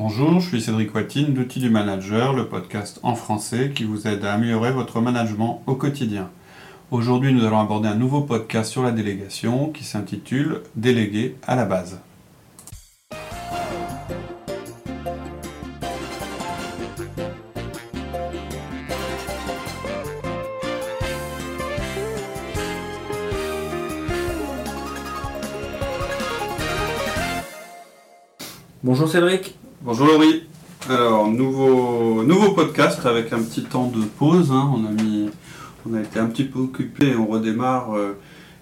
Bonjour, je suis Cédric Watine d'Outils du Manager, le podcast en français qui vous aide à améliorer votre management au quotidien. Aujourd'hui, nous allons aborder un nouveau podcast sur la délégation qui s'intitule Déléguer à la base. Bonjour Cédric. Bonjour Laurie. Alors, nouveau, podcast avec un petit temps de pause. hein. On, a on a été un petit peu occupé on redémarre, euh,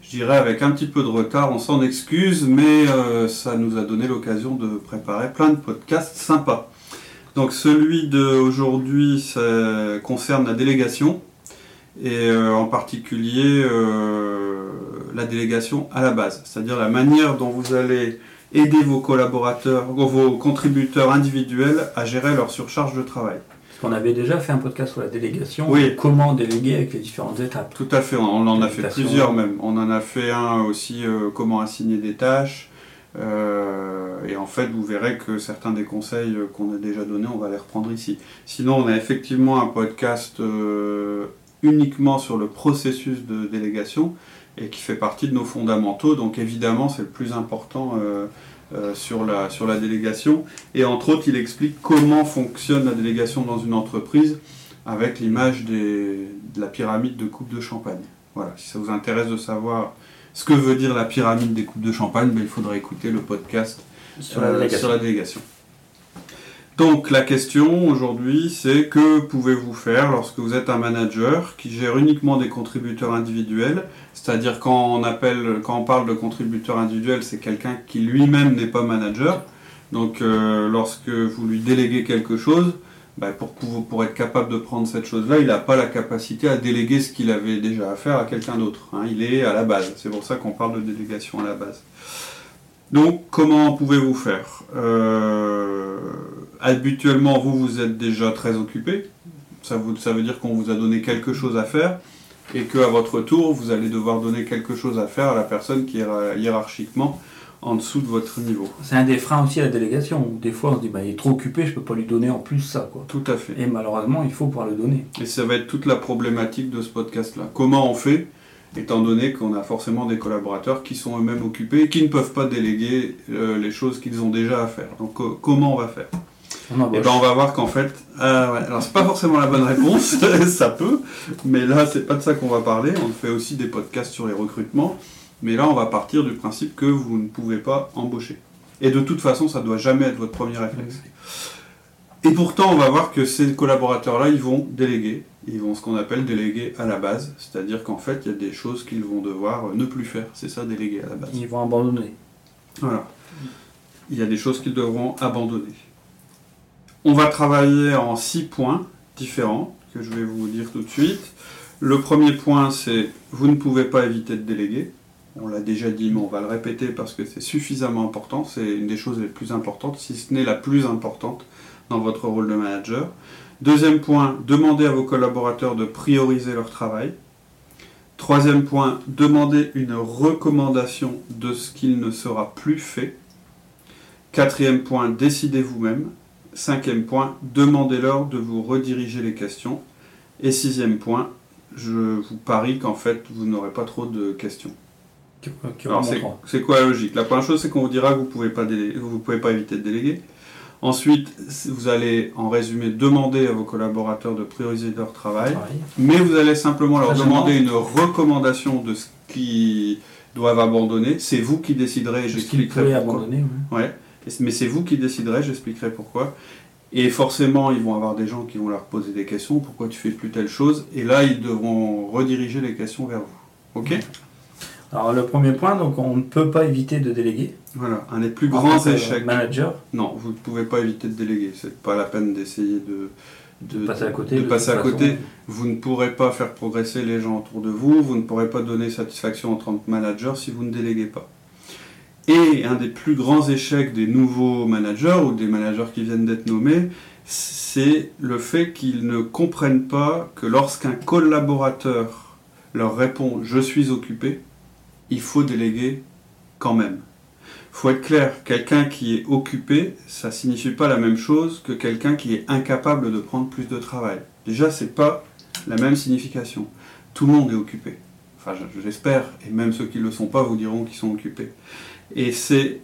je dirais, avec un petit peu de retard. On s'en excuse, mais euh, ça nous a donné l'occasion de préparer plein de podcasts sympas. Donc, celui d'aujourd'hui concerne la délégation et euh, en particulier la délégation à la base, c'est-à-dire la manière dont vous allez aider vos collaborateurs, vos contributeurs individuels à gérer leur surcharge de travail. Parce qu'on avait déjà fait un podcast sur la délégation. Oui. Comment déléguer avec les différentes étapes. Tout à fait, on en a fait plusieurs même. On en a fait un aussi, euh, comment assigner des tâches. Euh, et en fait, vous verrez que certains des conseils euh, qu'on a déjà donnés, on va les reprendre ici. Sinon, on a effectivement un podcast euh, uniquement sur le processus de délégation et qui fait partie de nos fondamentaux. Donc évidemment, c'est le plus important euh, euh, sur, la, sur la délégation. Et entre autres, il explique comment fonctionne la délégation dans une entreprise avec l'image des- de la pyramide de coupe de champagne. Voilà, si ça vous intéresse de savoir ce que veut dire la pyramide des coupes de champagne, ben, il faudra écouter le podcast Sur la euh, délégation. sur la délégation. Donc la question aujourd'hui, c'est que pouvez-vous faire lorsque vous êtes un manager qui gère uniquement des contributeurs individuels, c'est-à-dire quand on appelle, quand parle de contributeur individuel, c'est quelqu'un qui lui-même n'est pas manager. Donc euh, lorsque vous lui déléguez quelque chose, pour, pour, pour être capable de prendre cette chose-là, il n'a pas la capacité à déléguer ce qu'il avait déjà à faire à quelqu'un d'autre. hein. Il est à la base. C'est pour ça qu'on parle de délégation à la base. Donc, comment pouvez-vous faire? Euh, Habituellement, vous, vous êtes déjà très occupé. Ça, vous- ça veut dire qu'on vous a donné quelque chose à faire et qu'à votre tour, vous allez devoir donner quelque chose à faire à la personne qui est hiér- hiérarchiquement en dessous de votre niveau. C'est un des freins aussi à la délégation. où Des fois, on se dit, bah, il est trop occupé, je peux pas lui donner en plus ça. Quoi. Tout à fait. Et malheureusement, il faut pouvoir le donner. Et ça va être toute la problématique de ce podcast-là. Comment on fait, étant donné qu'on a forcément des collaborateurs qui sont eux-mêmes occupés et qui ne peuvent pas déléguer euh, les choses qu'ils ont déjà à faire. Donc, euh, comment on va faire? On. Et ben on va voir qu'en fait, ah ouais, alors c'est pas forcément la bonne réponse, ça peut, mais là c'est pas de ça qu'on va parler. On fait aussi des podcasts sur les recrutements, mais là on va partir du principe que vous ne pouvez pas embaucher. Et de toute façon, ça doit jamais être votre premier réflexe. Et pourtant, on va voir que ces collaborateurs-là, ils vont déléguer, ils vont ce qu'on appelle déléguer à la base, c'est-à-dire qu'en fait, il y a des choses qu'ils vont devoir euh, ne plus faire. C'est ça, déléguer à la base. Ils vont abandonner. Voilà. Il y a des choses qu'ils devront abandonner. On va travailler en six points différents que je vais vous dire tout de suite. Le premier point, c'est vous ne pouvez pas éviter de déléguer. On l'a déjà dit, mais on va le répéter parce que c'est suffisamment important. C'est une des choses les plus importantes, si ce n'est la plus importante dans votre rôle de manager. Deuxième point, demandez à vos collaborateurs de prioriser leur travail. Troisième point, demandez une recommandation de ce qu'il ne sera plus fait. Quatrième point, décidez vous-même. Cinquième point, demandez-leur de vous rediriger les questions. Et sixième point, je vous parie qu'en fait, vous n'aurez pas trop de questions. Alors, c'est quoi la logique? La première chose, c'est qu'on vous dira que vous ne pouvez, pas délé- vous pouvez pas éviter de déléguer. Ensuite, vous allez, en résumé, demander à vos collaborateurs de prioriser leur travail. Mais vous allez simplement leur demander une recommandation de ce qu'ils doivent abandonner. C'est vous qui déciderez Ce qu'ils pourquoi. abandonner. ouais. Ouais. Mais c'est vous qui déciderez, j'expliquerai pourquoi. Et forcément, ils vont avoir des gens qui vont leur poser des questions. Pourquoi tu fais plus telle chose? Et là, ils devront rediriger les questions vers vous. Ok? Alors, le premier point, donc, on ne peut pas éviter de déléguer. Voilà. Un des plus grands échecs. Manager, Non, vous ne pouvez pas éviter de déléguer. C'est pas la peine d'essayer de, de, passer à côté. de de passer à côté. Vous ne pourrez pas faire progresser les gens autour de vous, vous ne pourrez pas donner satisfaction en tant que manager si vous ne déléguez pas. Et un des plus grands échecs des nouveaux managers ou des managers qui viennent d'être nommés, c'est le fait qu'ils ne comprennent pas que lorsqu'un collaborateur leur répond je suis occupé, il faut déléguer quand même. Il faut être clair, quelqu'un qui est occupé, ça signifie pas la même chose que quelqu'un qui est incapable de prendre plus de travail. Déjà, c'est pas la même signification. Tout le monde est occupé. Enfin, j'espère, et même ceux qui ne le sont pas vous diront qu'ils sont occupés. Et c'est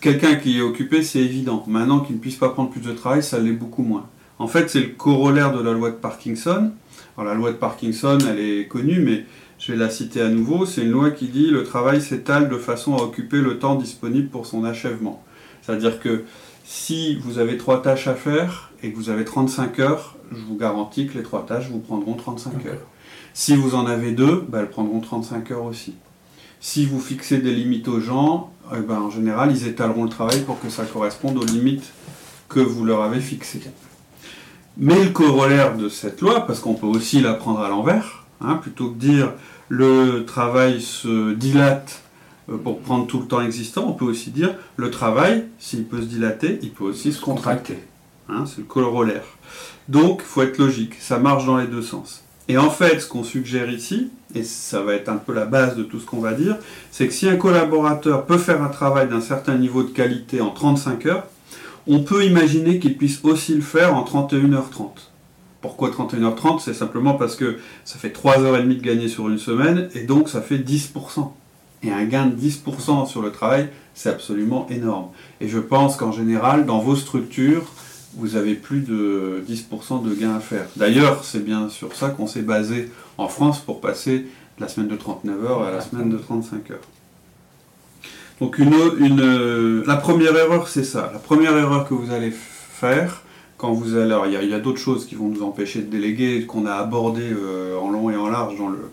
quelqu'un qui est occupé, c'est évident. Maintenant qu'il ne puisse pas prendre plus de travail, ça l'est beaucoup moins. En fait, c'est le corollaire de la loi de Parkinson. Alors, la loi de Parkinson, elle est connue, mais je vais la citer à nouveau. C'est une loi qui dit le travail s'étale de façon à occuper le temps disponible pour son achèvement. C'est-à-dire que si vous avez trois tâches à faire et que vous avez 35 heures, je vous garantis que les trois tâches vous prendront 35 heures. Si vous en avez deux, bah, elles prendront 35 heures aussi. Si vous fixez des limites aux gens, eh ben, en général, ils étaleront le travail pour que ça corresponde aux limites que vous leur avez fixées. Mais le corollaire de cette loi, parce qu'on peut aussi la prendre à l'envers, hein, plutôt que dire le travail se dilate euh, pour prendre tout le temps existant, on peut aussi dire le travail, s'il peut se dilater, il peut aussi se contracter. Hein, c'est le corollaire. Donc, il faut être logique, ça marche dans les deux sens. Et en fait, ce qu'on suggère ici, et ça va être un peu la base de tout ce qu'on va dire, c'est que si un collaborateur peut faire un travail d'un certain niveau de qualité en 35 heures, on peut imaginer qu'il puisse aussi le faire en 31h30. Pourquoi 31h30 C'est simplement parce que ça fait 3h30 de gagner sur une semaine, et donc ça fait 10%. Et un gain de 10% sur le travail, c'est absolument énorme. Et je pense qu'en général, dans vos structures, vous avez plus de 10% de gains à faire. D'ailleurs, c'est bien sur ça qu'on s'est basé en France pour passer de la semaine de 39 heures à la semaine de 35 heures. Donc une, la première erreur, c'est ça. La première erreur que vous allez faire, quand vous allez... Alors, il y a, d'autres choses qui vont nous empêcher de déléguer, qu'on a abordé euh, en long et en large dans le,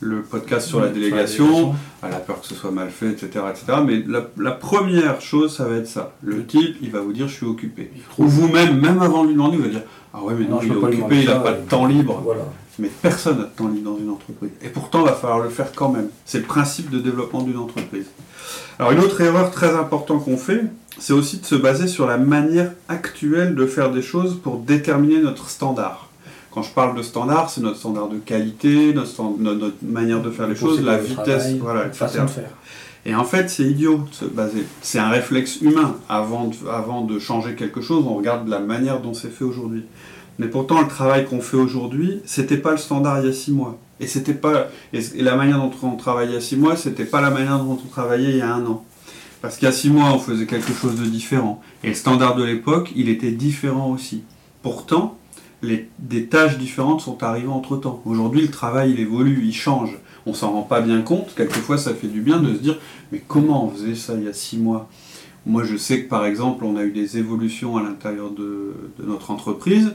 le podcast sur la délégation, à la peur que ce soit mal fait, etc. etc. Mais la, première chose, ça va être ça. Le type, il va vous dire je suis occupé. Ou vous-même, même avant de lui demander, il va dire ah ouais, mais non, il est occupé, il n'a pas de temps libre. Mais personne n'a de temps libre dans une entreprise. Et pourtant, il va falloir le faire quand même. C'est le principe de développement d'une entreprise. Alors une autre erreur très importante qu'on fait, c'est aussi de se baser sur la manière actuelle de faire des choses pour déterminer notre standard. Quand je parle de standard, c'est notre standard de qualité, notre, notre, manière de faire les choses, la vitesse, voilà, etc. De faire. Et en fait, c'est idiot de se baser. C'est un réflexe humain. Avant de, avant de changer quelque chose, on regarde la manière dont c'est fait aujourd'hui. Mais pourtant, le travail qu'on fait aujourd'hui, c'était pas le standard il y a six mois. Et c'était pas et, la manière dont on travaillait il y a six mois, c'était pas la manière dont on travaillait il y a un an. Parce qu'il y a six mois, on faisait quelque chose de différent. Et le standard de l'époque, il était différent aussi. Pourtant, les, des tâches différentes sont arrivées entre temps. Aujourd'hui, le travail, il évolue, il change. On s'en rend pas bien compte. Quelquefois, ça fait du bien de se dire, mais comment on faisait ça il y a six mois? Moi, je sais que par exemple, on a eu des évolutions à l'intérieur de, notre entreprise.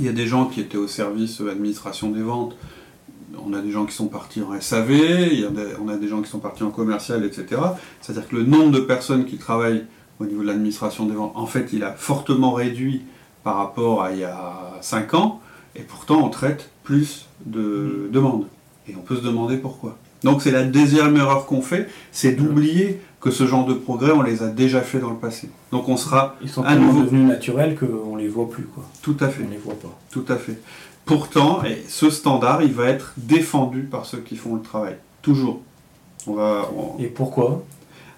Il y a des gens qui étaient au service administration des ventes, on a des gens qui sont partis en SAV, on a des gens qui sont partis en commercial, etc. C'est-à-dire que le nombre de personnes qui travaillent au niveau de l'administration des ventes, en fait, il a fortement réduit par rapport à il y a 5 ans, et pourtant on traite plus de demandes. Et on peut se demander pourquoi. Donc c'est la deuxième erreur qu'on fait, c'est d'oublier que ce genre de progrès, on les a déjà fait dans le passé. Donc on sera Ils sont à nouveau devenus naturels qu'on ne les voit plus. Quoi. Tout à fait. On les voit pas. Tout à fait. Pourtant, ce standard, il va être défendu par ceux qui font le travail. Toujours. On va, Et pourquoi?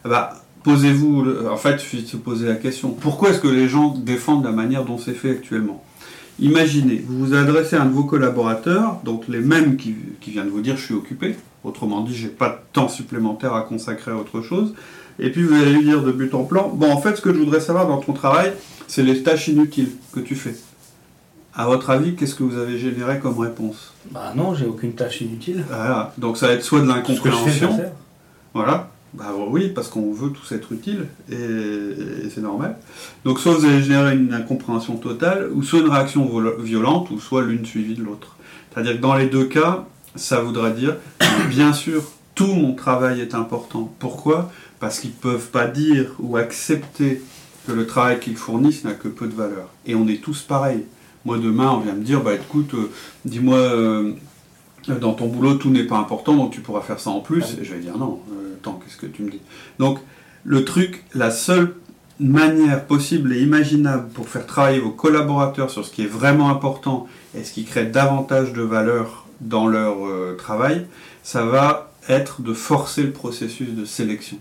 Bah, Posez-vous, en fait, il suffit de se poser la question. Pourquoi est-ce que les gens défendent la manière dont c'est fait actuellement? Imaginez, vous vous adressez à un de vos collaborateurs, donc les mêmes qui, qui viennent de vous dire je suis occupé, autrement dit j'ai pas de temps supplémentaire à consacrer à autre chose, et puis vous allez lui dire de but en plan, bon en fait ce que je voudrais savoir dans ton travail, c'est les tâches inutiles que tu fais. À votre avis, qu'est-ce que vous avez généré comme réponse? Bah non, j'ai aucune tâche inutile. Voilà. Donc ça va être soit de l'incompréhension. Voilà. Bah oui, parce qu'on veut tous être utiles, et, c'est normal. Donc soit vous allez générer une incompréhension totale, ou soit une réaction violente, ou soit l'une suivie de l'autre. C'est-à-dire que dans les deux cas, ça voudrait dire, bien sûr, tout mon travail est important. Pourquoi? Parce qu'ils ne peuvent pas dire ou accepter que le travail qu'ils fournissent n'a que peu de valeur. Et on est tous pareils. Moi, demain, on vient me dire, bah écoute, euh, dis-moi, euh, dans ton boulot, tout n'est pas important, donc tu pourras faire ça en plus. Et je vais dire, non, euh, attends, qu'est-ce que tu me dis Donc, le truc, la seule manière possible et imaginable pour faire travailler vos collaborateurs sur ce qui est vraiment important et ce qui crée davantage de valeur dans leur travail, ça va être de forcer le processus de sélection.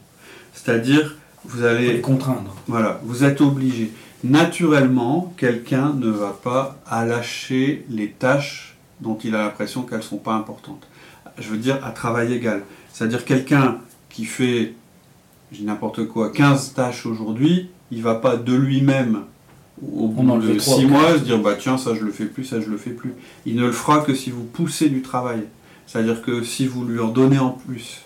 C'est-à-dire, vous allez les contraindre. Voilà, vous êtes obligé. Naturellement, quelqu'un ne va pas à lâcher les tâches dont il a l'impression qu'elles ne sont pas importantes. Je veux dire à travail égal. C'est-à-dire quelqu'un qui fait, je dis n'importe quoi, 15 tâches aujourd'hui, il va pas de lui-même au bout de fait trois 6 ou mois se dire bah tiens ça je le fais plus, ça je le fais plus. Il ne le fera que si vous poussez du travail. C'est-à-dire que si vous lui en donnez en plus.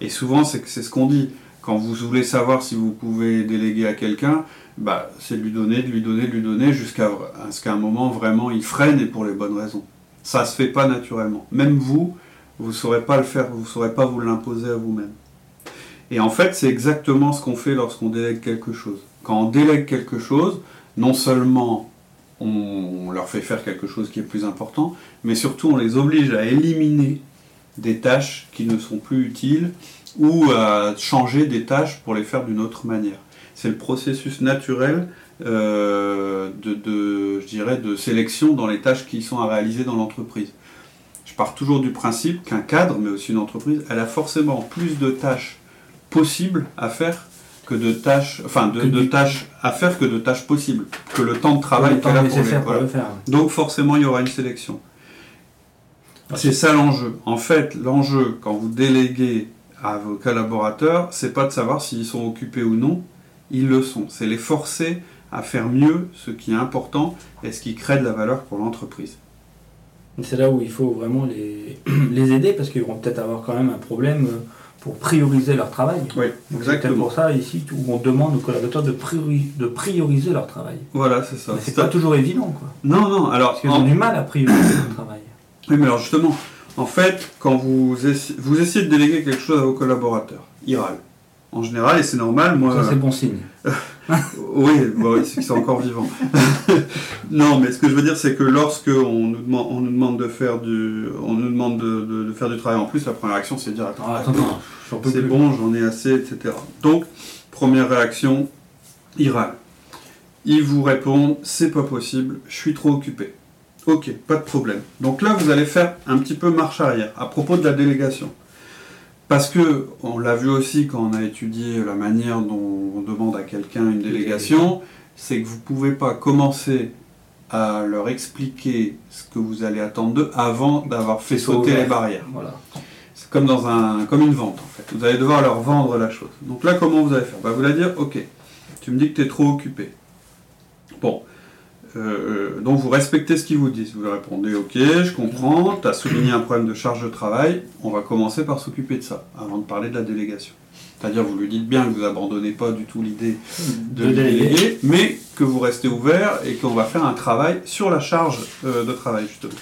Et souvent c'est ce qu'on dit. Quand vous voulez savoir si vous pouvez déléguer à quelqu'un, bah, c'est de lui donner, de lui donner, de lui donner, jusqu'à ce qu'à un moment, vraiment, il freine et pour les bonnes raisons. Ça se fait pas naturellement. Même vous, vous saurez pas le faire, vous saurez pas vous l'imposer à vous-même. Et en fait, c'est exactement ce qu'on fait lorsqu'on délègue quelque chose. Quand on délègue quelque chose, non seulement on leur fait faire quelque chose qui est plus important, mais surtout on les oblige à éliminer des tâches qui ne sont plus utiles ou à changer des tâches pour les faire d'une autre manière. C'est le processus naturel de, de, je dirais, de sélection dans les tâches qui sont à réaliser dans l'entreprise. Je pars toujours du principe qu'un cadre, mais aussi une entreprise, elle a forcément plus de tâches possibles à faire que de tâches, enfin de, tâches à faire que de tâches possibles, que le temps de travail le temps qu'elle a pour les- nécessaire pour voilà. le faire. Donc forcément, il y aura une sélection. C'est ça l'enjeu. En fait, l'enjeu, quand vous déléguez à vos collaborateurs, c'est pas de savoir s'ils sont occupés ou non, ils le sont. C'est les forcer à faire mieux ce qui est important et ce qui crée de la valeur pour l'entreprise. C'est là où il faut vraiment les, les aider parce qu'ils vont peut-être avoir quand même un problème euh, pour prioriser leur travail. Oui, Donc, C'est pour ça ici où on demande aux collaborateurs de, priori- de prioriser leur travail. Voilà, c'est ça. Mais c'est pas toujours évident quoi. Non, non, alors... Parce qu'ils en- ont du mal à prioriser leur travail. Oui, mais alors justement, en fait, quand vous, essa- vous essayez de déléguer quelque chose à vos collaborateurs, ils râlent. En général, et c'est normal, moi... Ça c'est bon signe. Oui, sont encore vivants. non, mais ce que je veux dire, c'est que lorsque on nous demande, on nous demande de faire du, on nous demande de, de- de faire du travail en plus, la première réaction, c'est de dire attends, Ah, attends, c'est bon, j'en ai assez, etc. Donc, première réaction, ils râlent. Ils vous répondent c'est pas possible, je suis trop occupé. Ok, pas de problème. Donc là, vous allez faire un petit peu marche arrière à propos de la délégation. Parce que, on l'a vu aussi quand on a étudié la manière dont on demande à quelqu'un une délégation, c'est que vous ne pouvez pas commencer à leur expliquer ce que vous allez attendre d'eux avant d'avoir fait sauter les barrières. Voilà. C'est comme dans un, comme une vente en fait. Vous allez devoir leur vendre la chose. Donc là, comment vous allez faire? Bah, Vous allez dire, ok, tu me dis que tu es trop occupé. Bon, Euh, donc vous respectez ce qu'ils vous disent. Vous leur répondez, ok, je comprends, tu as souligné un problème de charge de travail, on va commencer par s'occuper de ça, avant de parler de la délégation. C'est-à-dire, vous lui dites bien que vous abandonnez pas du tout l'idée de, De déléguer. déléguer, mais que vous restez ouvert et qu'on va faire un travail sur la charge euh, de travail, justement.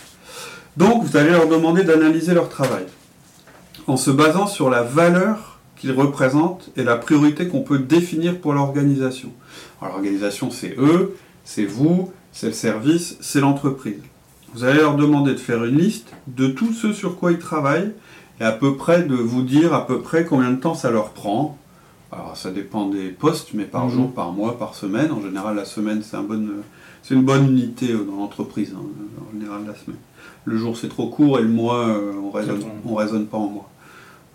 Donc, vous allez leur demander d'analyser leur travail en se basant sur la valeur qu'ils représentent et la priorité qu'on peut définir pour l'organisation. Alors, l'organisation, c'est eux, c'est vous, c'est le service, c'est l'entreprise. Vous allez leur demander de faire une liste de tous ceux sur quoi ils travaillent et à peu près de vous dire à peu près combien de temps ça leur prend. Alors ça dépend des postes, mais par Mhm. jour, par mois, par semaine. En général, la semaine, c'est un bon, c'est une bonne unité euh, dans l'entreprise, hein, en général, la semaine. Le jour, c'est trop court et le mois, euh, on raisonne, on raisonne pas en mois.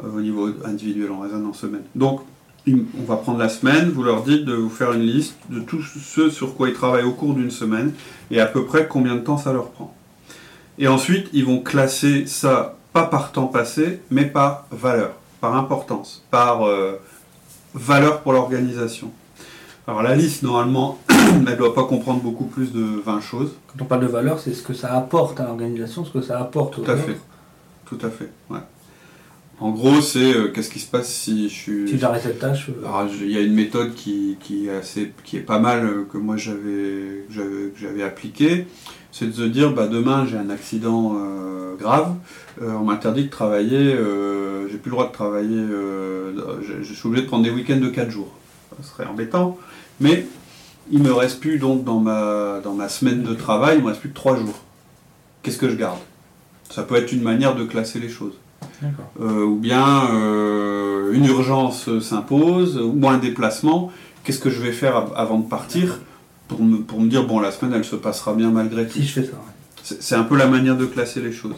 Euh, au niveau individuel, on raisonne en semaine. Donc, on va prendre la semaine, vous leur dites de vous faire une liste de tous ceux sur quoi ils travaillent au cours d'une semaine et à peu près combien de temps ça leur prend. Et ensuite, ils vont classer ça pas par temps passé, mais par valeur, par importance, par euh, valeur pour l'organisation. Alors la liste, normalement, elle ne doit pas comprendre beaucoup plus de 20 choses. Quand on parle de valeur, c'est ce que ça apporte à l'organisation, ce que ça apporte aux Tout à autres. fait. Tout à fait, ouais. En gros, c'est euh, qu'est-ce qui se passe si je suis... Si j'arrête cette tâche, euh, je- il y a une méthode qui, qui est, assez, qui est pas mal, euh, que moi j'avais, que appliquée, c'est de se dire, bah, demain j'ai un accident grave, on m'interdit de travailler, j'ai plus le droit de travailler, je, je suis obligé de prendre des week-ends de 4 jours. Ça serait embêtant, mais il me reste plus donc dans ma, dans ma semaine de travail, il me reste plus que 3 jours. Qu'est-ce que je garde? Ça peut être une manière de classer les choses. Euh, ou bien euh, une urgence s'impose, ou un déplacement, qu'est-ce que je vais faire av- avant de partir pour me, pour me dire, bon, la semaine, elle se passera bien malgré tout. Si je fais ça, ouais. C'est un peu la manière de classer les choses.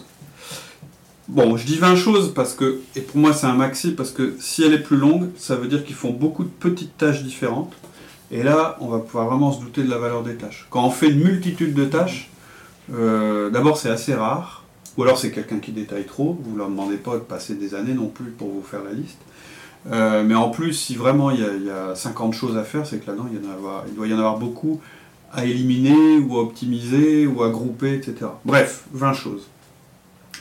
Bon, je dis 20 choses parce que, et pour moi c'est un maxi, parce que si elle est plus longue, ça veut dire qu'ils font beaucoup de petites tâches différentes. Et là, on va pouvoir vraiment se douter de la valeur des tâches. Quand on fait une multitude de tâches, euh, d'abord c'est assez rare, ou alors c'est quelqu'un qui détaille trop, vous ne leur demandez pas de passer des années non plus pour vous faire la liste. Euh, mais en plus, si vraiment il y, a, 50 choses à faire, c'est que là-dedans, il, il doit y en avoir beaucoup à éliminer, ou à optimiser, ou à grouper, etc. Bref, 20 choses.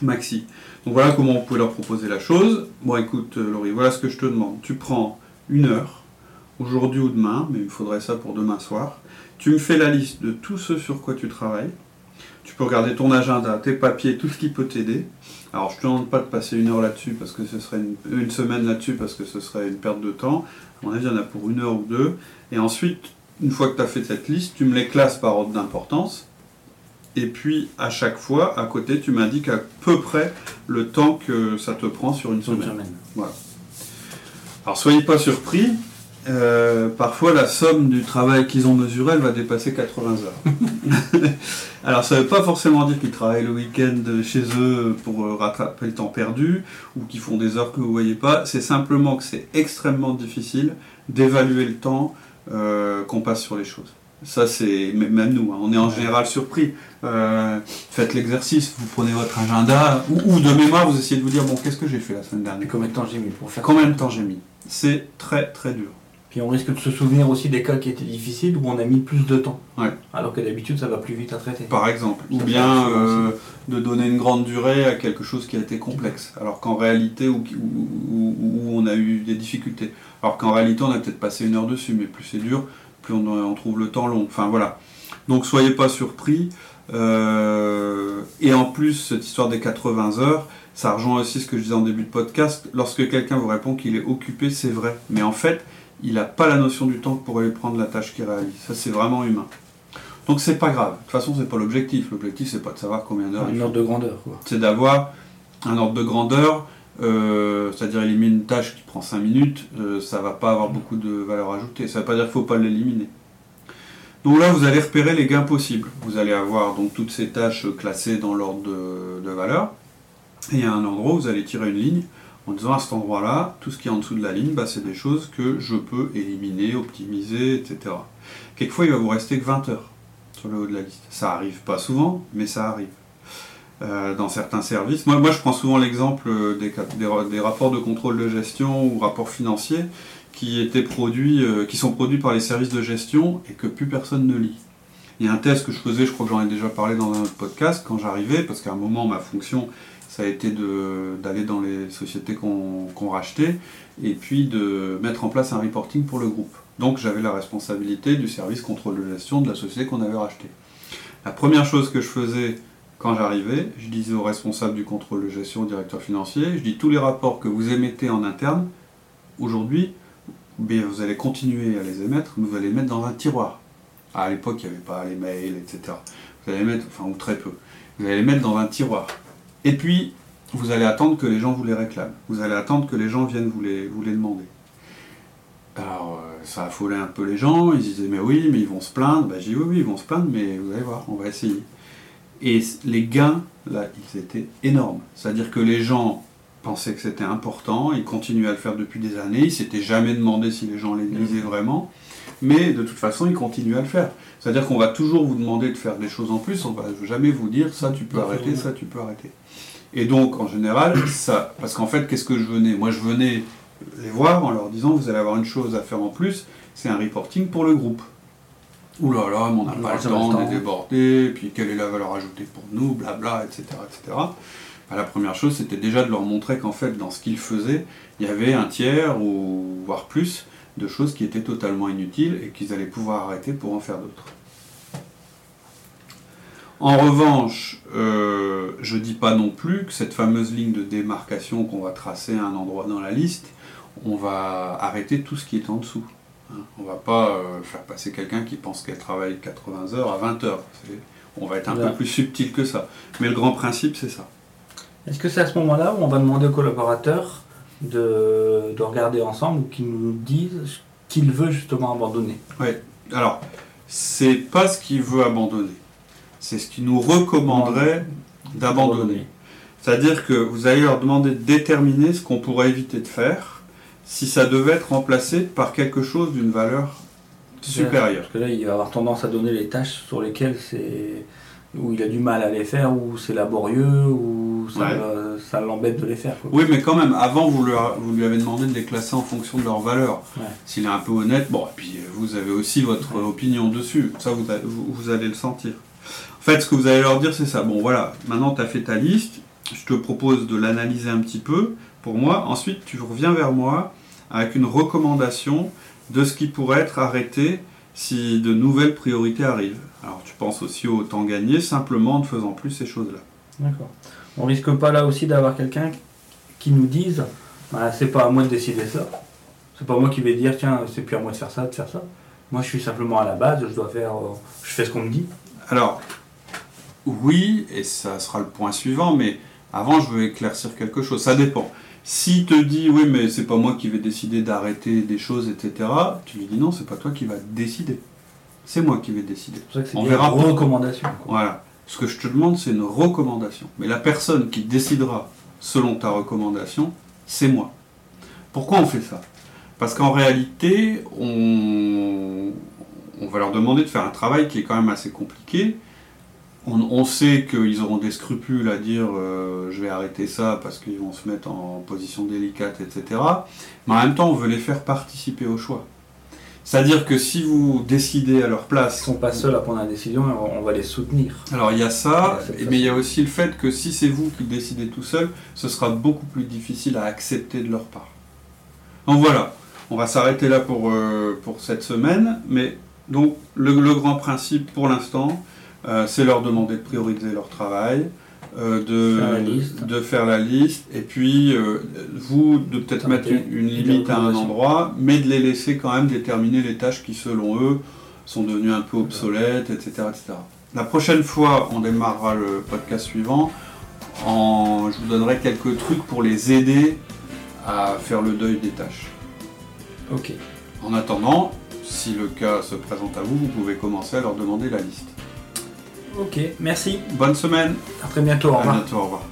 Maxi. Donc voilà comment on peut leur proposer la chose. Bon écoute euh, Laurie, voilà ce que je te demande. Tu prends une heure, aujourd'hui ou demain, mais il faudrait ça pour demain soir. Tu me fais la liste de tout ce sur quoi tu travailles. Tu peux regarder ton agenda, tes papiers, tout ce qui peut t'aider. Alors je ne te demande pas de passer une heure là-dessus parce que ce serait une, semaine là-dessus parce que ce serait une perte de temps. À mon avis, il y en a pour une heure ou deux. Et ensuite, une fois que tu as fait cette liste, tu me les classes par ordre d'importance. Et puis à chaque fois, à côté, tu m'indiques à peu près le temps que ça te prend sur une semaine. Voilà. Alors soyez pas surpris, euh, parfois la somme du travail qu'ils ont mesuré, elle va dépasser 80 heures. Alors ça ne veut pas forcément dire qu'ils travaillent le week-end chez eux pour euh, rattraper le temps perdu, ou qu'ils font des heures que vous ne voyez pas, c'est simplement que c'est extrêmement difficile d'évaluer le temps euh, qu'on passe sur les choses. Ça, c'est même nous, hein. on est en général surpris. Euh, faites l'exercice, vous prenez votre agenda, ou, de mémoire, vous essayez de vous dire bon, qu'est-ce que j'ai fait la semaine dernière? Combien de temps j'ai mis pour faire Combien de temps j'ai mis? C'est très très dur. Puis on risque de se souvenir aussi des cas qui étaient difficiles où on a mis plus de temps. Alors que d'habitude, ça va plus vite à traiter. Par exemple. Ou bien euh, de donner une grande durée à quelque chose qui a été complexe. Alors qu'en réalité, où, on a eu des difficultés. Alors qu'en réalité, on a peut-être passé une heure dessus, mais plus c'est dur, plus on, trouve le temps long. Enfin voilà. Donc soyez pas surpris. Euh, et en plus, cette histoire des 80 heures, ça rejoint aussi ce que je disais en début de podcast. Lorsque quelqu'un vous répond qu'il est occupé, c'est vrai. Mais en fait, il n'a pas la notion du temps pour aller prendre la tâche qu'il réalise. Ça, c'est vraiment humain. Donc c'est pas grave. De toute façon, c'est pas l'objectif. L'objectif, c'est pas de savoir combien d'heures. Un ordre de grandeur. C'est d'avoir un ordre de grandeur euh, c'est-à-dire éliminer une tâche qui prend 5 minutes, euh, ça va pas avoir beaucoup de valeur ajoutée. Ça ne veut pas dire qu'il ne faut pas l'éliminer. Donc là, vous allez repérer les gains possibles. Vous allez avoir donc toutes ces tâches classées dans l'ordre de, valeur. Et a un endroit vous allez tirer une ligne en disant à cet endroit-là, tout ce qui est en dessous de la ligne, bah, c'est des choses que je peux éliminer, optimiser, etc. Quelquefois, il va vous rester que 20 heures sur le haut de la liste. Ça arrive pas souvent, mais ça arrive. Euh, dans certains services. Moi, je prends souvent l'exemple des, des, rapports de contrôle de gestion ou rapports financiers qui, étaient produits, euh, qui sont produits par les services de gestion et que plus personne ne lit. Il y a un test que je faisais, je crois que j'en ai déjà parlé dans un autre podcast, quand j'arrivais, parce qu'à un moment, ma fonction, ça a été d'aller dans les sociétés qu'on rachetait et puis de mettre en place un reporting pour le groupe. Donc j'avais la responsabilité du service contrôle de gestion de la société qu'on avait rachetée. La première chose que je faisais, quand j'arrivais, je disais au responsable du contrôle de gestion, au directeur financier, je dis tous les rapports que vous émettez en interne, aujourd'hui, vous allez continuer à les émettre, mais vous allez les mettre dans un tiroir. à l'époque, il n'y avait pas les mails, etc. Vous allez les mettre, enfin, ou très peu. Vous allez les mettre dans un tiroir. Et puis, vous allez attendre que les gens vous les réclament. Vous allez attendre que les gens viennent vous les, vous les demander. Alors, euh, ça affolait un peu les gens. Ils disaient, mais oui, mais ils vont se plaindre. Ben, j'ai dit, oui, oui, ils vont se plaindre, mais vous allez voir, on va essayer. Et les gains, là, ils étaient énormes. C'est-à-dire que les gens pensaient que c'était important, ils continuaient à le faire depuis des années, ils s'étaient jamais demandé si les gens les lisaient mmh. vraiment, mais de toute façon, ils continuent à le faire. C'est-à-dire qu'on va toujours vous demander de faire des choses en plus, on va jamais vous dire ça tu peux arrêter, ça tu peux arrêter. Et donc, en général, ça, parce qu'en fait, qu'est-ce que je venais? Moi, je venais les voir en leur disant, vous allez avoir une chose à faire en plus, c'est un reporting pour le groupe. Ouh là là, mais on n'a pas le temps, on est débordé, puis quelle est la valeur ajoutée pour nous, blabla, etc. etc. Bah, la première chose, c'était déjà de leur montrer qu'en fait, dans ce qu'ils faisaient, il y avait un tiers, ou voire plus, de choses qui étaient totalement inutiles et qu'ils allaient pouvoir arrêter pour en faire d'autres. En revanche, euh, je ne dis pas non plus que cette fameuse ligne de démarcation qu'on va tracer à un endroit dans la liste, on va arrêter tout ce qui est en dessous. Hein. On ne va pas euh, faire passer quelqu'un qui pense qu'elle travaille 80 heures à 20 heures. On va être un peu plus subtil que ça. Mais le grand principe, c'est ça. Est-ce que c'est à ce moment-là où on va demander aux collaborateurs de, de regarder ensemble ou qu'ils nous disent ce qu'il veut justement abandonner Oui. Alors, c'est pas ce qu'il veut abandonner c'est ce qui nous recommanderait d'abandonner. C'est-à-dire que vous allez leur demander de déterminer ce qu'on pourrait éviter de faire si ça devait être remplacé par quelque chose d'une valeur supérieure. Parce que là, il va avoir tendance à donner les tâches sur lesquelles c'est où il a du mal à les faire, ou c'est laborieux, ou ça, Ouais. va- ça l'embête de les faire. quoi. Oui, mais quand même, avant, vous lui, vous lui avez demandé de les classer en fonction de leur valeur. Ouais. S'il est un peu honnête, bon, et puis euh, vous avez aussi votre opinion dessus. Ça, vous, vous, vous allez le sentir. En fait, ce que vous allez leur dire, c'est ça. Bon, voilà, maintenant, tu as fait ta liste. Je te propose de l'analyser un petit peu pour moi. Ensuite, tu reviens vers moi avec une recommandation de ce qui pourrait être arrêté si de nouvelles priorités arrivent. Alors, tu penses aussi au temps gagné simplement en ne faisant plus ces choses-là. D'accord. On risque pas là aussi d'avoir quelqu'un qui nous dise bah, c'est pas à moi de décider ça. C'est pas moi qui vais dire tiens, c'est plus à moi de faire ça, de faire ça. Moi je suis simplement à la base, je dois faire. euh, je fais ce qu'on me dit. Alors, oui, et ça sera le point suivant, mais avant, je veux éclaircir quelque chose. Ça dépend. S'il te dit, oui, mais c'est pas moi qui vais décider d'arrêter des choses, etc., tu lui dis non, c'est pas toi qui vas décider. C'est moi qui vais décider. C'est pour ça que c'est On verra pourquoi. recommandations. quoi. Voilà. Ce que je te demande, c'est une recommandation. Mais la personne qui décidera selon ta recommandation, c'est moi. Pourquoi on fait ça? Parce qu'en réalité, on, on va leur demander de faire un travail qui est quand même assez compliqué. On, on sait qu'ils auront des scrupules à dire euh, je vais arrêter ça parce qu'ils vont se mettre en position délicate, etc. Mais en même temps, on veut les faire participer au choix. C'est-à-dire que si vous décidez à leur Ils place, sont pas seuls à prendre la décision, on va les soutenir. alors il y a ça, mais il y a aussi le fait que si c'est vous qui décidez tout seul, ce sera beaucoup plus difficile à accepter de leur part. Donc voilà, on va s'arrêter là pour, euh, pour cette semaine, mais donc le, le grand principe pour l'instant, c'est leur demander de prioriser leur travail, euh, de, Faire la liste. de faire la liste, et puis euh, vous de peut-être mettre une, limite à un endroit, mais de les laisser quand même déterminer les tâches qui selon eux sont devenues un peu obsolètes, etc. etc. La prochaine fois, on démarrera le podcast suivant. En, je vous donnerai quelques trucs pour les aider à faire le deuil des tâches. Ok. En attendant, si le cas se présente à vous, vous pouvez commencer à leur demander la liste. Ok, merci. Bonne semaine, À très bientôt. Au à revoir. bientôt, au revoir.